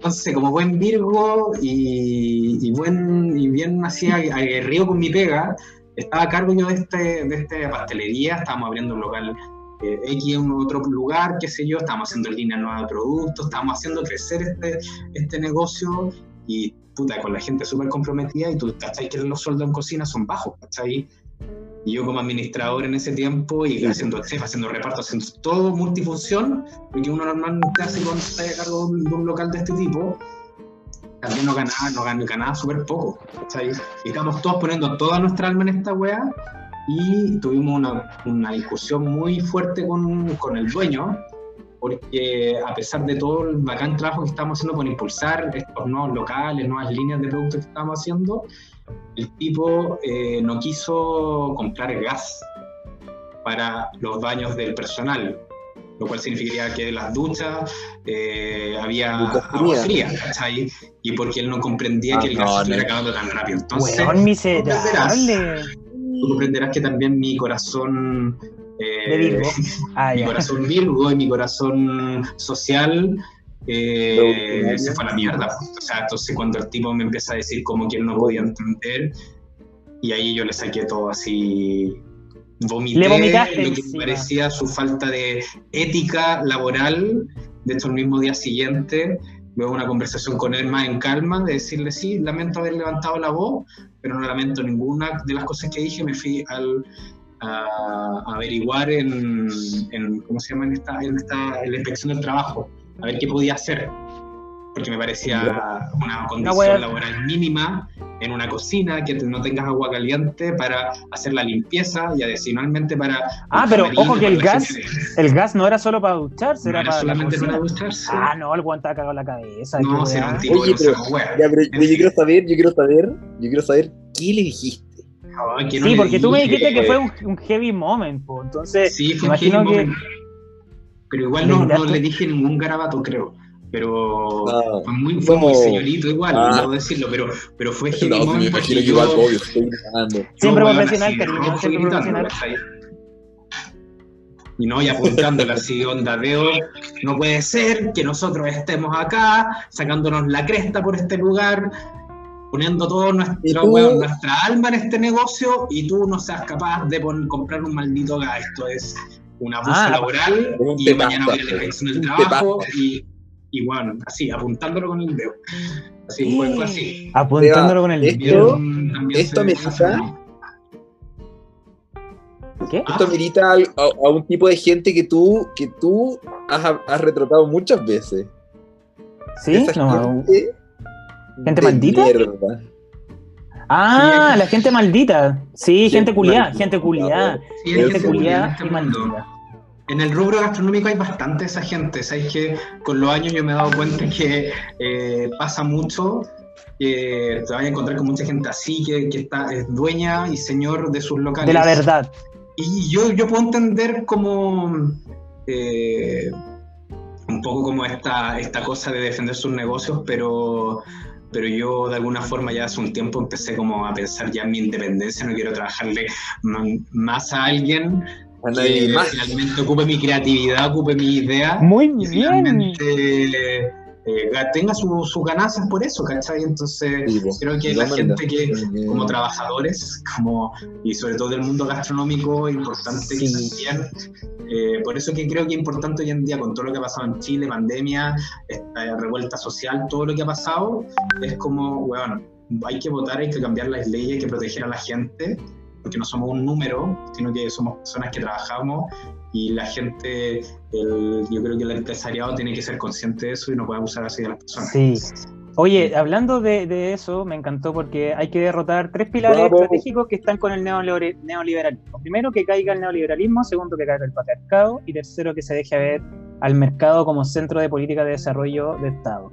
Entonces, como buen Virgo y, buen, y bien así ag- aguerrido con mi pega, estaba a cargo yo de, este, de esta pastelería, estábamos abriendo un local eh, X en otro lugar, qué sé yo, estábamos haciendo líneas nuevas de productos, estábamos haciendo crecer este, este negocio y puta, con la gente súper comprometida y tú, ¿cachai? Que los sueldos en cocina son bajos, ¿cachai? Y yo como administrador en ese tiempo y haciendo chef, haciendo reparto, haciendo todo multifunción, lo que uno normalmente hace cuando está a cargo de un, local de este tipo, también no ganaba, no ganaba, ganaba súper poco. ¿cachai? Y estamos todos poniendo toda nuestra alma en esta wea y tuvimos una, una discusión muy fuerte con, con el dueño, porque a pesar de todo el bacán trabajo que estamos haciendo por impulsar estos nuevos locales, nuevas líneas de productos que estamos haciendo, el tipo eh, no quiso comprar gas para los baños del personal, lo cual significaría que en las duchas eh, había agua frías. fría, ¿cachai? Y porque él no comprendía Ah, que el no, gas se no. estuviera acabando tan rápido. Entonces, Weón miserable. tú comprenderás que también mi corazón eh, De Virgo. Ah, mi ya. corazón Virgo y mi corazón social eh, se fue a la mierda. O sea, entonces cuando el tipo me empieza a decir como que él no podía entender, y ahí yo le saqué todo así. Vomité Le vomitaste lo que me encima. parecía su falta de ética laboral. De hecho, el mismo día siguiente, luego una conversación con él más en calma, de decirle, sí, lamento haber levantado la voz, pero no lamento ninguna de las cosas que dije. Me fui al, a, a averiguar en, en- ¿cómo se llama? En, esta, en, esta, en la inspección del trabajo, a ver qué podía hacer. Porque me parecía una condición laboral mínima en una cocina, que no tengas agua caliente para hacer la limpieza y adicionalmente para... Ah, un pero ojo que el gas- gente. El gas no era solo para ducharse, No era, era para la solamente para ducharse. Ah, no, el guante ha cagado la cabeza. No, si era un tipo Oye, no pero-. Ya, pero, pero yo quiero saber, yo quiero saber, yo quiero saber qué le dijiste. No Sí, porque tú me dijiste que fue un, un heavy moment, po. entonces Sí, fue un imagino heavy que... moment. Pero igual ¿Le no, no le dije ningún garabato, creo. Pero Ah, fue muy, fue muy no. señorito igual, Ah. debo decirlo, pero, pero fue heavy No, me imagino que igual, yo- obvio, estoy gritando. Siempre profesional, cariño, siempre. Y no, y apuntándola así, onda, veo, no puede ser que nosotros estemos acá, sacándonos la cresta por este lugar, poniendo todo ¿Y nuestro, weón, nuestra alma en este negocio y tú no seas capaz de comprar un maldito gas. Esto es un abuso Ah, laboral un y mañana voy a pasa, la inspección del trabajo pasa. y, y bueno, así, apuntándolo con el dedo. Así, fue, fue así. Apuntándolo con el Esto- dedo. Esto me desafanó. ¿Qué? Esto milita a, a un tipo de gente que tú, que tú has, has retratado muchas veces. ¿Sí? Esa No. gente, ¿Gente de maldita? mierda. Ah, Sí, la gente maldita. Sí, Sí, gente culiada, gente culiada. Sí, hay Gente culiada en este y mundo. maldita. En el rubro gastronómico hay bastante esa gente. Sabes que con los años yo me he dado cuenta que eh, pasa mucho. que te vas a encontrar con mucha gente así que, que está, es dueña y señor de sus locales. De la verdad. Y yo, yo puedo entender como eh, un poco como esta, esta cosa de defender sus negocios, pero, pero yo de alguna forma ya hace un tiempo empecé como a pensar ya en mi independencia, no quiero trabajarle más a alguien que más. finalmente ocupe mi creatividad, ocupe mi idea Muy y bien. finalmente eh, tenga su- sus ganancias por eso, ¿cachai? Entonces Sí, po. creo que la gente que como trabajadores, como y sobre todo del mundo gastronómico, importante Sí. también. eh, por eso que creo que es importante hoy en día, con todo lo que ha pasado en Chile, pandemia, esta revuelta social, todo lo que ha pasado, es como, weón, hay que votar, hay que cambiar las leyes, hay que proteger a la gente. porque no somos un número, sino que somos personas que trabajamos y la gente, el, yo creo que el empresariado tiene que ser consciente de eso y no puede abusar así de las personas. Sí. Oye, hablando de, de eso, me encantó porque hay que derrotar tres pilares estratégicos que están con el neoliberalismo. Primero, que caiga el neoliberalismo, segundo, que caiga el patriarcado y tercero, que se deje ver al mercado como centro de política de desarrollo de Estado.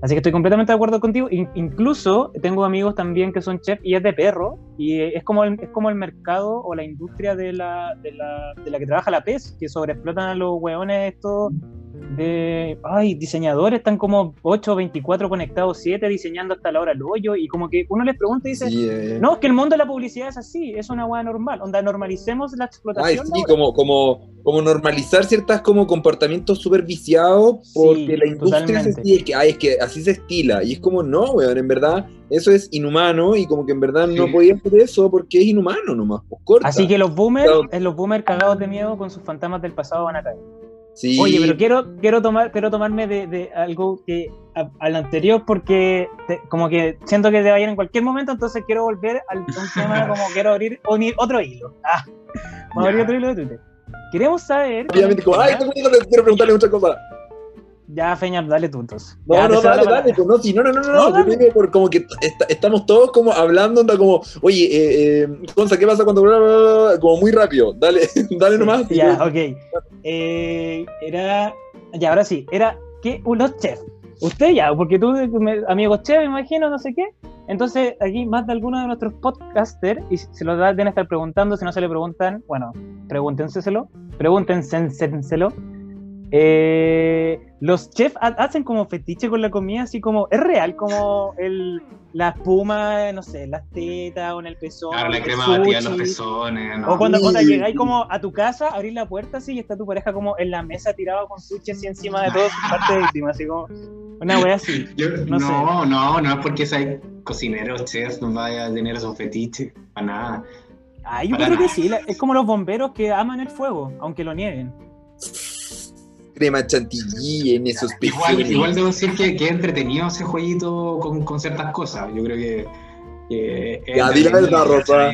Así que estoy completamente de acuerdo contigo. incluso tengo amigos también que son chefs y es de perro. Y es como el, es como el mercado o la industria de la, de la, de la que trabaja la PES, que sobreexplotan a los hueones estos de, ay, diseñadores, están como 8 24 conectados, 7 diseñando hasta la hora del hoyo, y como que uno les pregunta y dice, eh. no, es que el mundo de la publicidad es así, es una hueá normal, onda, normalicemos la explotación. Ay, sí, como, como, como normalizar ciertas como comportamientos súper viciados, porque la industria es así, es que, ay, es que así se estila, y es como, no, weón, en verdad, eso es inhumano, y como que en verdad no podía hacer eso porque es inhumano nomás, pues corta. Así que los boomers, los boomers cagados de miedo con sus fantasmas del pasado van a caer. Oye, pero quiero, quiero, tomar, quiero tomarme de, algo que al anterior porque como que siento que te va a ir en cualquier momento, entonces quiero volver al un tema como quiero abrir otro hilo. Ah, vamos a abrir otro hilo de Twitter. Queremos saber. Obviamente, como, ay, quiero preguntarle muchas cosas. Ya, Feña, dale tú entonces. No, no, dale, dale, pues, no, si, no, no, no, no, no yo por como que estamos todos como hablando, onda como, oye, eh, eh, ¿qué pasa cuando como muy rápido? Dale, dale nomás. Ya, ok. Eh, era, ya, ahora sí, era que unos chefs. Usted ya, porque tú, amigos chef, me imagino, no sé qué. Entonces, aquí más de algunos de nuestros podcasters, y se lo deben estar preguntando, si no se le preguntan, bueno, pregúntenselo, pregúntenselo eh, los chefs hacen como fetiche con la comida, así como, es real como el, la espuma, no sé, las tetas o en el pezón. Claro, la crema batida en los pezones. O cuando, cuando llegáis como a tu casa, abrir la puerta así y está tu pareja como en la mesa tirado con sushi así encima de todo su parte de víctima, así como una wea así. no, no, no, no, es porque hay cocineros, chefs, no vaya a tener esos fetiches, para nada. Ah, yo creo que sí, es como los bomberos que aman el fuego, aunque lo nieguen crema chantilly en esos igual, igual debo decir que, que entretenido ese jueguito con, con ciertas cosas. Yo creo que. que ya, di la verdad, Rosa.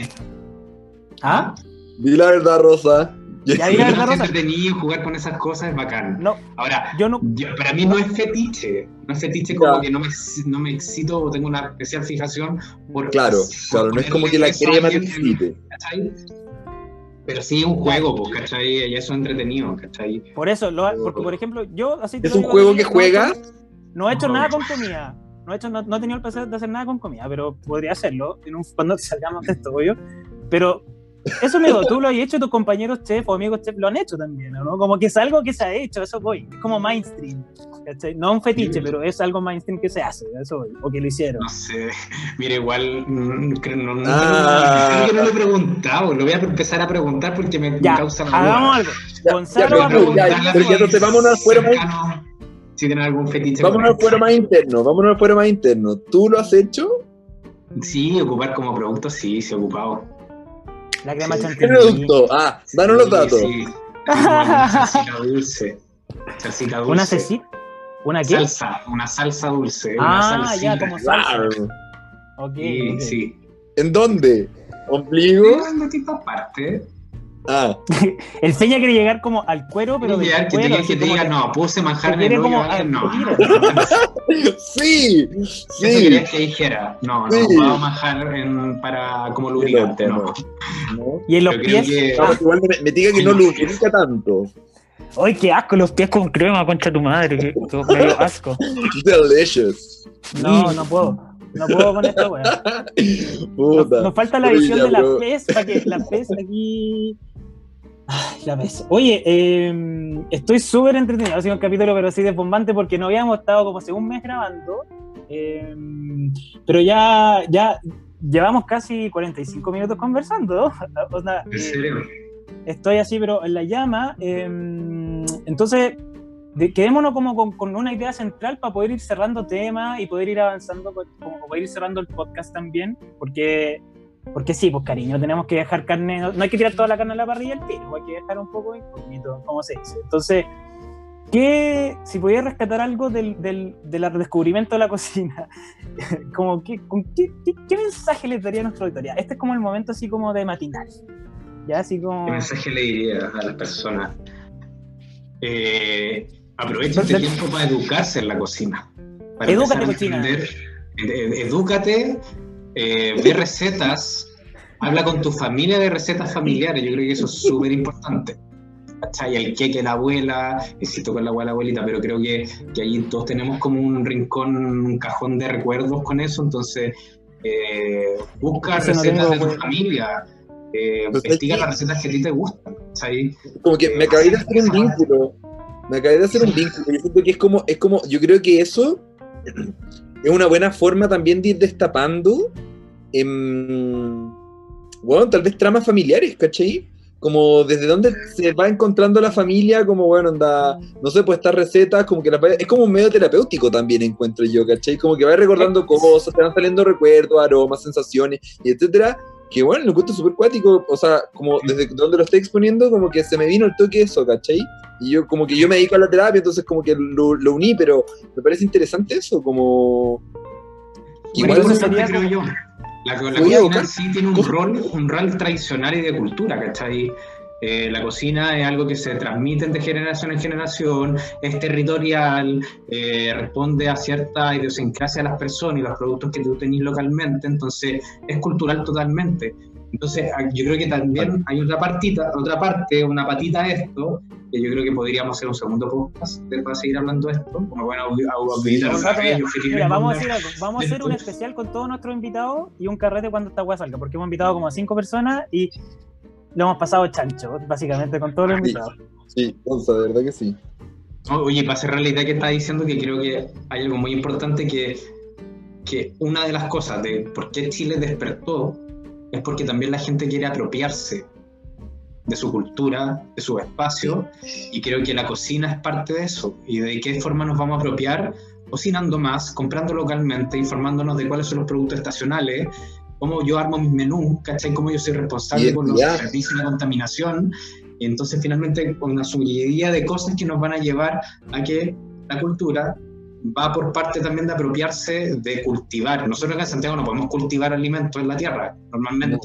¿Ah? Di la verdad, Rosa. Ya, di la verdad, Rosa. entretenido jugar con esas cosas es bacán. No, Ahora, yo no. para mí no es fetiche. No es fetiche como que no me, no me excito o tengo una especial fijación por. Claro, claro, no es como que la crema te excite. Pero sí es un juego, pues, ¿cachai? Ya es entretenido, ¿cachai? Por eso, porque por ejemplo, yo así ¿Es un juego que juega? No he hecho nada con comida. No he, hecho, no, he tenido el placer de hacer nada con comida, pero podría hacerlo en un, cuando salgamos de esto, obvio. Pero eso, amigo, tú lo has hecho, tus compañeros chef o amigos chef lo han hecho también, ¿no? Como que es algo que se ha hecho, eso voy. Es como mainstream. No un fetiche, pero es algo mainstream que se hace, eso voy. O que lo hicieron. No sé. Mira, igual, mm, creo, no, no, ah. no lo he preguntado. Lo voy a empezar a preguntar porque me, ya, causa Hagamos algo. Gonzalo va a preguntar. Pero ya no te vamos a fuero más. Si tienen algún fetiche. Vámonos al fuero más interno. Vámonos al fuero más interno. ¿Tú lo has hecho? Sí, ocupar como producto, sí, sí ocupado. La crema chantilly. ¿Qué producto? Ah, danos los datos. Sí. Salsita dulce. Salsita dulce. ¿Una cecita? ¿Una qué? Salsa, una salsa dulce. Ah, una ya, como salsa. Ok. Sí, sí. ¿En dónde? ¿Ombligo? En distintas partes. Ah. el Feña quiere llegar como al cuero, pero de que cuero. Te, que te diga, no, puse manjar en el como no. sí, sí. Eso querías que dijera, no, no, sí. puedo manjar en, para, como lubricante, no. no. Y en los pies. Que... Ah. igual me, me, diga que no lubrica tanto. Ay, qué asco, los pies con crema, concha tu madre, que, me dio asco. Delicious. No, no puedo. No puedo con esto, weón. Nos, nos, falta la visión de la pez para que la pez aquí la vez. Oye, eh, estoy súper entretenido. Ha sido un capítulo, pero así desbombante porque no habíamos estado como hace un mes grabando. Eh, pero ya, ya llevamos casi 45 minutos conversando. O sea, ¿En serio? estoy así, pero en la llama. Eh, entonces, quedémonos como con, con, una idea central para poder ir cerrando temas y poder ir avanzando, como poder ir cerrando el podcast también, porque porque sí, pues cariño, tenemos que dejar carne, no, hay que tirar toda la carne a la parrilla al tiro, hay que dejar un poco incógnito, como se dice. Entonces, ¿qué, si podías rescatar algo del, del, del descubrimiento de la cocina, como que, con qué, qué, mensaje le daría a nuestra auditoría? Este es como el momento así como de matinal. ¿ya? Así como... ¿Qué mensaje le diría a las personas? Eh, aprovecha este tiempo para educarse en la cocina. Para Edúcate, cocina. edúcate, eh, ve recetas, habla con tu familia de recetas familiares. Yo creo que eso es súper importante. ¿cachai? El queque, la abuela, éxito con la abuela, abuelita, pero creo que, que ahí todos tenemos como un rincón, un cajón de recuerdos con eso, entonces eh, busca recetas de tu familia, eh, investiga las recetas que a ti te gustan, ¿cachai? Como que me acabé de hacer un vínculo, me acabé de hacer un vínculo, yo siento que es como, es como, yo creo que eso es una buena forma también de ir destapando, bueno, tal vez tramas familiares, ¿cachai? como desde dónde se va encontrando la familia, como bueno, anda, no sé, pues estas recetas, como que es como un medio terapéutico también encuentro yo, ¿cachai? Como que va recordando cosas, te van saliendo recuerdos, aromas, sensaciones, y etcétera, que bueno, lo encuentro súper cuático, o sea, como desde donde lo estoy exponiendo, como que se me vino el toque eso, ¿cachai? Y yo, como que yo me dedico a la terapia, entonces como que lo, lo uní, pero me parece interesante eso, como... Igual eso sería, creo yo la, cocina sí tiene un rol, un rol tradicional y de cultura, ¿cachai? Eh, la cocina es algo que se transmite de generación en generación, es territorial, eh, responde a cierta idiosincrasia de las personas y los productos que tú tenés localmente, entonces es cultural totalmente. Entonces, yo creo que también hay otra partita, otra parte, una patita de esto, que yo creo que podríamos hacer un segundo podcast para seguir hablando de esto. Como bueno, vamos a hacer vamos a hacer un especial con todos nuestros invitados y un carrete cuando esta hueá salga, porque hemos invitado como a cinco personas y lo hemos pasado chancho, básicamente, con todos los invitados. Sí, sí de verdad que sí. Oye, para cerrar la idea que está diciendo, que creo que hay algo muy importante que, que una de las cosas de por qué Chile despertó es porque también la gente quiere apropiarse de su cultura, de su espacio, y creo que la cocina es parte de eso. ¿Y de qué forma nos vamos a apropiar? Cocinando más, comprando localmente, informándonos de cuáles son los productos estacionales, cómo yo armo mis menús, ¿cachai? Cómo yo soy responsable los servicios de contaminación. Y entonces finalmente con una subida de cosas que nos van a llevar a que la cultura va por parte también de apropiarse de cultivar. Nosotros en Santiago no podemos cultivar alimentos en la tierra, normalmente,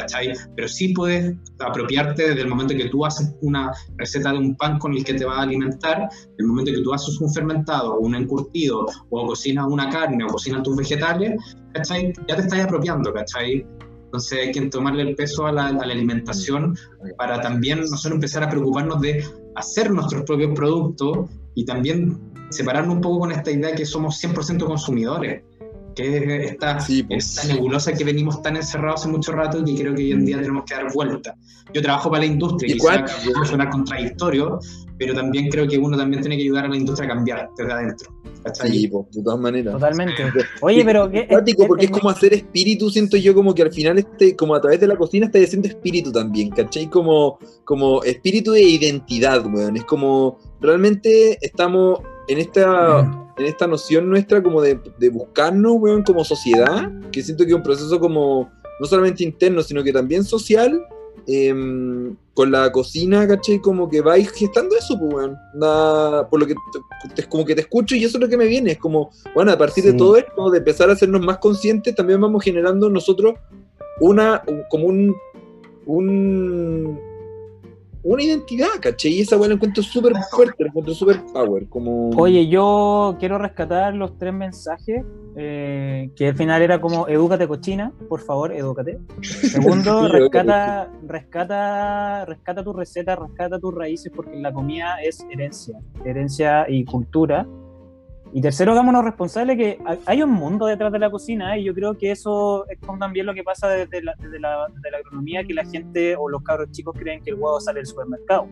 ¿cachai? Pero sí puedes apropiarte desde el momento que tú haces una receta de un pan con el que te va a alimentar, el momento que tú haces un fermentado o un encurtido, o cocinas una carne, o cocinas tus vegetales, ¿cachai? Ya te estás apropiando, ¿cachai? Entonces hay que tomarle el peso a la, a la, alimentación para también nosotros empezar a preocuparnos de hacer nuestros propios productos y también separarnos un poco con esta idea que somos 100% consumidores, que es esta, esta, nebulosa que venimos tan encerrados hace mucho rato y que creo que hoy en día tenemos que dar vuelta. Yo trabajo para la industria, y puede sonar contradictorio, pero también creo que uno también tiene que ayudar a la industria a cambiar desde adentro. Sí, de todas maneras. Totalmente. Oye, pero es porque es como hacer espíritu, siento yo como que al final este, como a través de la cocina está diciendo espíritu también, ¿cachai? Como, como espíritu de identidad, weón. Es como realmente estamos en esta, en esta noción nuestra como de, de buscarnos, weón, como sociedad, que siento que es un proceso como no solamente interno, sino que también social, em, con la cocina, ¿cachai? Como que vais gestando eso, pues, weón. por lo que te, como que te escucho y eso es lo que me viene. Es como, bueno, a partir de todo esto, de empezar a hacernos más conscientes, también vamos generando nosotros una, como un, un una identidad, ¿cachai? Y esa weá la encuentro súper fuerte, la encuentro súper power. Como... Oye, yo quiero rescatar los tres mensajes, eh, que al final era como, edúcate cochina, por favor, edúcate. Segundo, rescata, rescata, rescata tu receta, rescata tus raíces, porque la comida es herencia, herencia y cultura. Y tercero, hagámonos responsables que hay un mundo detrás de la cocina y yo creo que eso es también lo que pasa desde la, desde la agronomía, que la gente o los cabros chicos creen que el huevo sale del supermercado.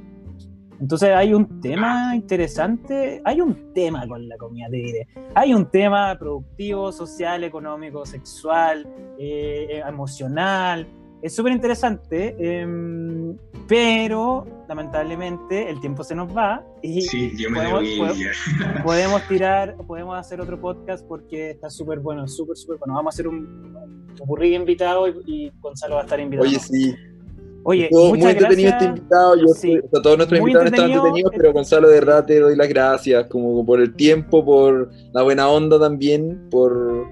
Entonces hay un tema interesante, hay un tema con la comida, te diré. Hay un tema productivo, social, económico, sexual, eh, emocional, es súper interesante, em, pero lamentablemente el tiempo se nos va y podemos, tirar, podemos hacer otro podcast porque está súper bueno, súper, súper bueno. Vamos a hacer un, un invitado y, Gonzalo va a estar invitado. Oye, sí. Oye, muchas muy entretenido gracias. este invitado. Yo, Sí. o sea, todos nuestros Muy invitados están entretenido. entretenidos, pero Gonzalo, de verdad te doy las gracias, como por el tiempo, por la buena onda también, por,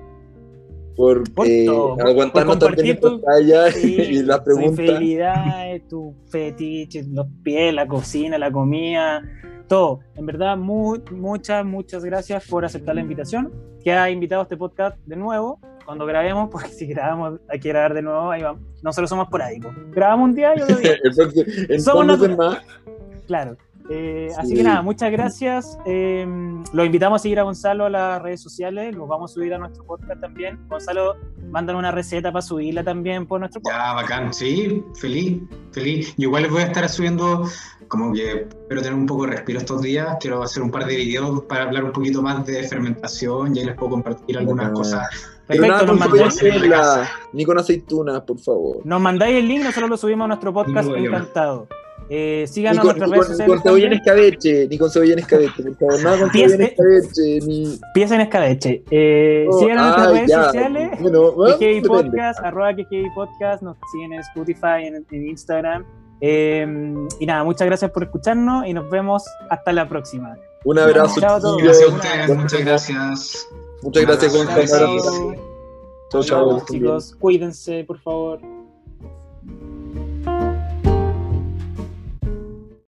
por, Por eh, por- aguantarnos por también nuestras tallas Sí, y las tus preguntas. infidelidades, tus fetiches, los pies, la cocina, la comida, todo. En verdad, mu- muchas, muchas gracias por aceptar la invitación. Que ha invitado a este podcast de nuevo cuando grabemos, porque si grabamos, hay que grabar de nuevo, ahí vamos. Nosotros somos porádicos. Grabamos un día y otro día. Somos más. Claro. Eh, Así Sí. que nada, muchas gracias. Eh, los invitamos a seguir a Gonzalo a las redes sociales. Los vamos a subir a nuestro podcast también. Gonzalo, mandan una receta para subirla también por nuestro podcast. Ya, bacán, sí, feliz, feliz. Yo igual les voy a estar subiendo, como que espero tener un poco de respiro estos días. Quiero hacer un par de videos para hablar un poquito más de fermentación y ahí les puedo compartir algunas cosas. Perfecto, nada, nos mandáis, la ni con aceitunas, por favor. nos mandáis el link, nosotros lo subimos a nuestro podcast. Encantado. Eh, Ni síganos con, en nuestras redes con- ni sociales. con cebolla en escabeche, ni con cebolla en escabeche, por favor. Nada con cebolla en escabeche, ni. Piensa en escabeche. Eh, Oh, síganos en nuestras ay, redes ya. sociales. Bueno, bueno, KGB depende. Podcast, arroba KGB Podcast, nos siguen en Spotify, en, en Instagram. Eh, y nada, muchas gracias por escucharnos y nos vemos hasta la próxima. Un abrazo. Chao a todos. Gracias a ustedes, abrazo. muchas gracias. Muchas gracias, Gonzalo. Chao, chao. chicos, cuídense, por favor.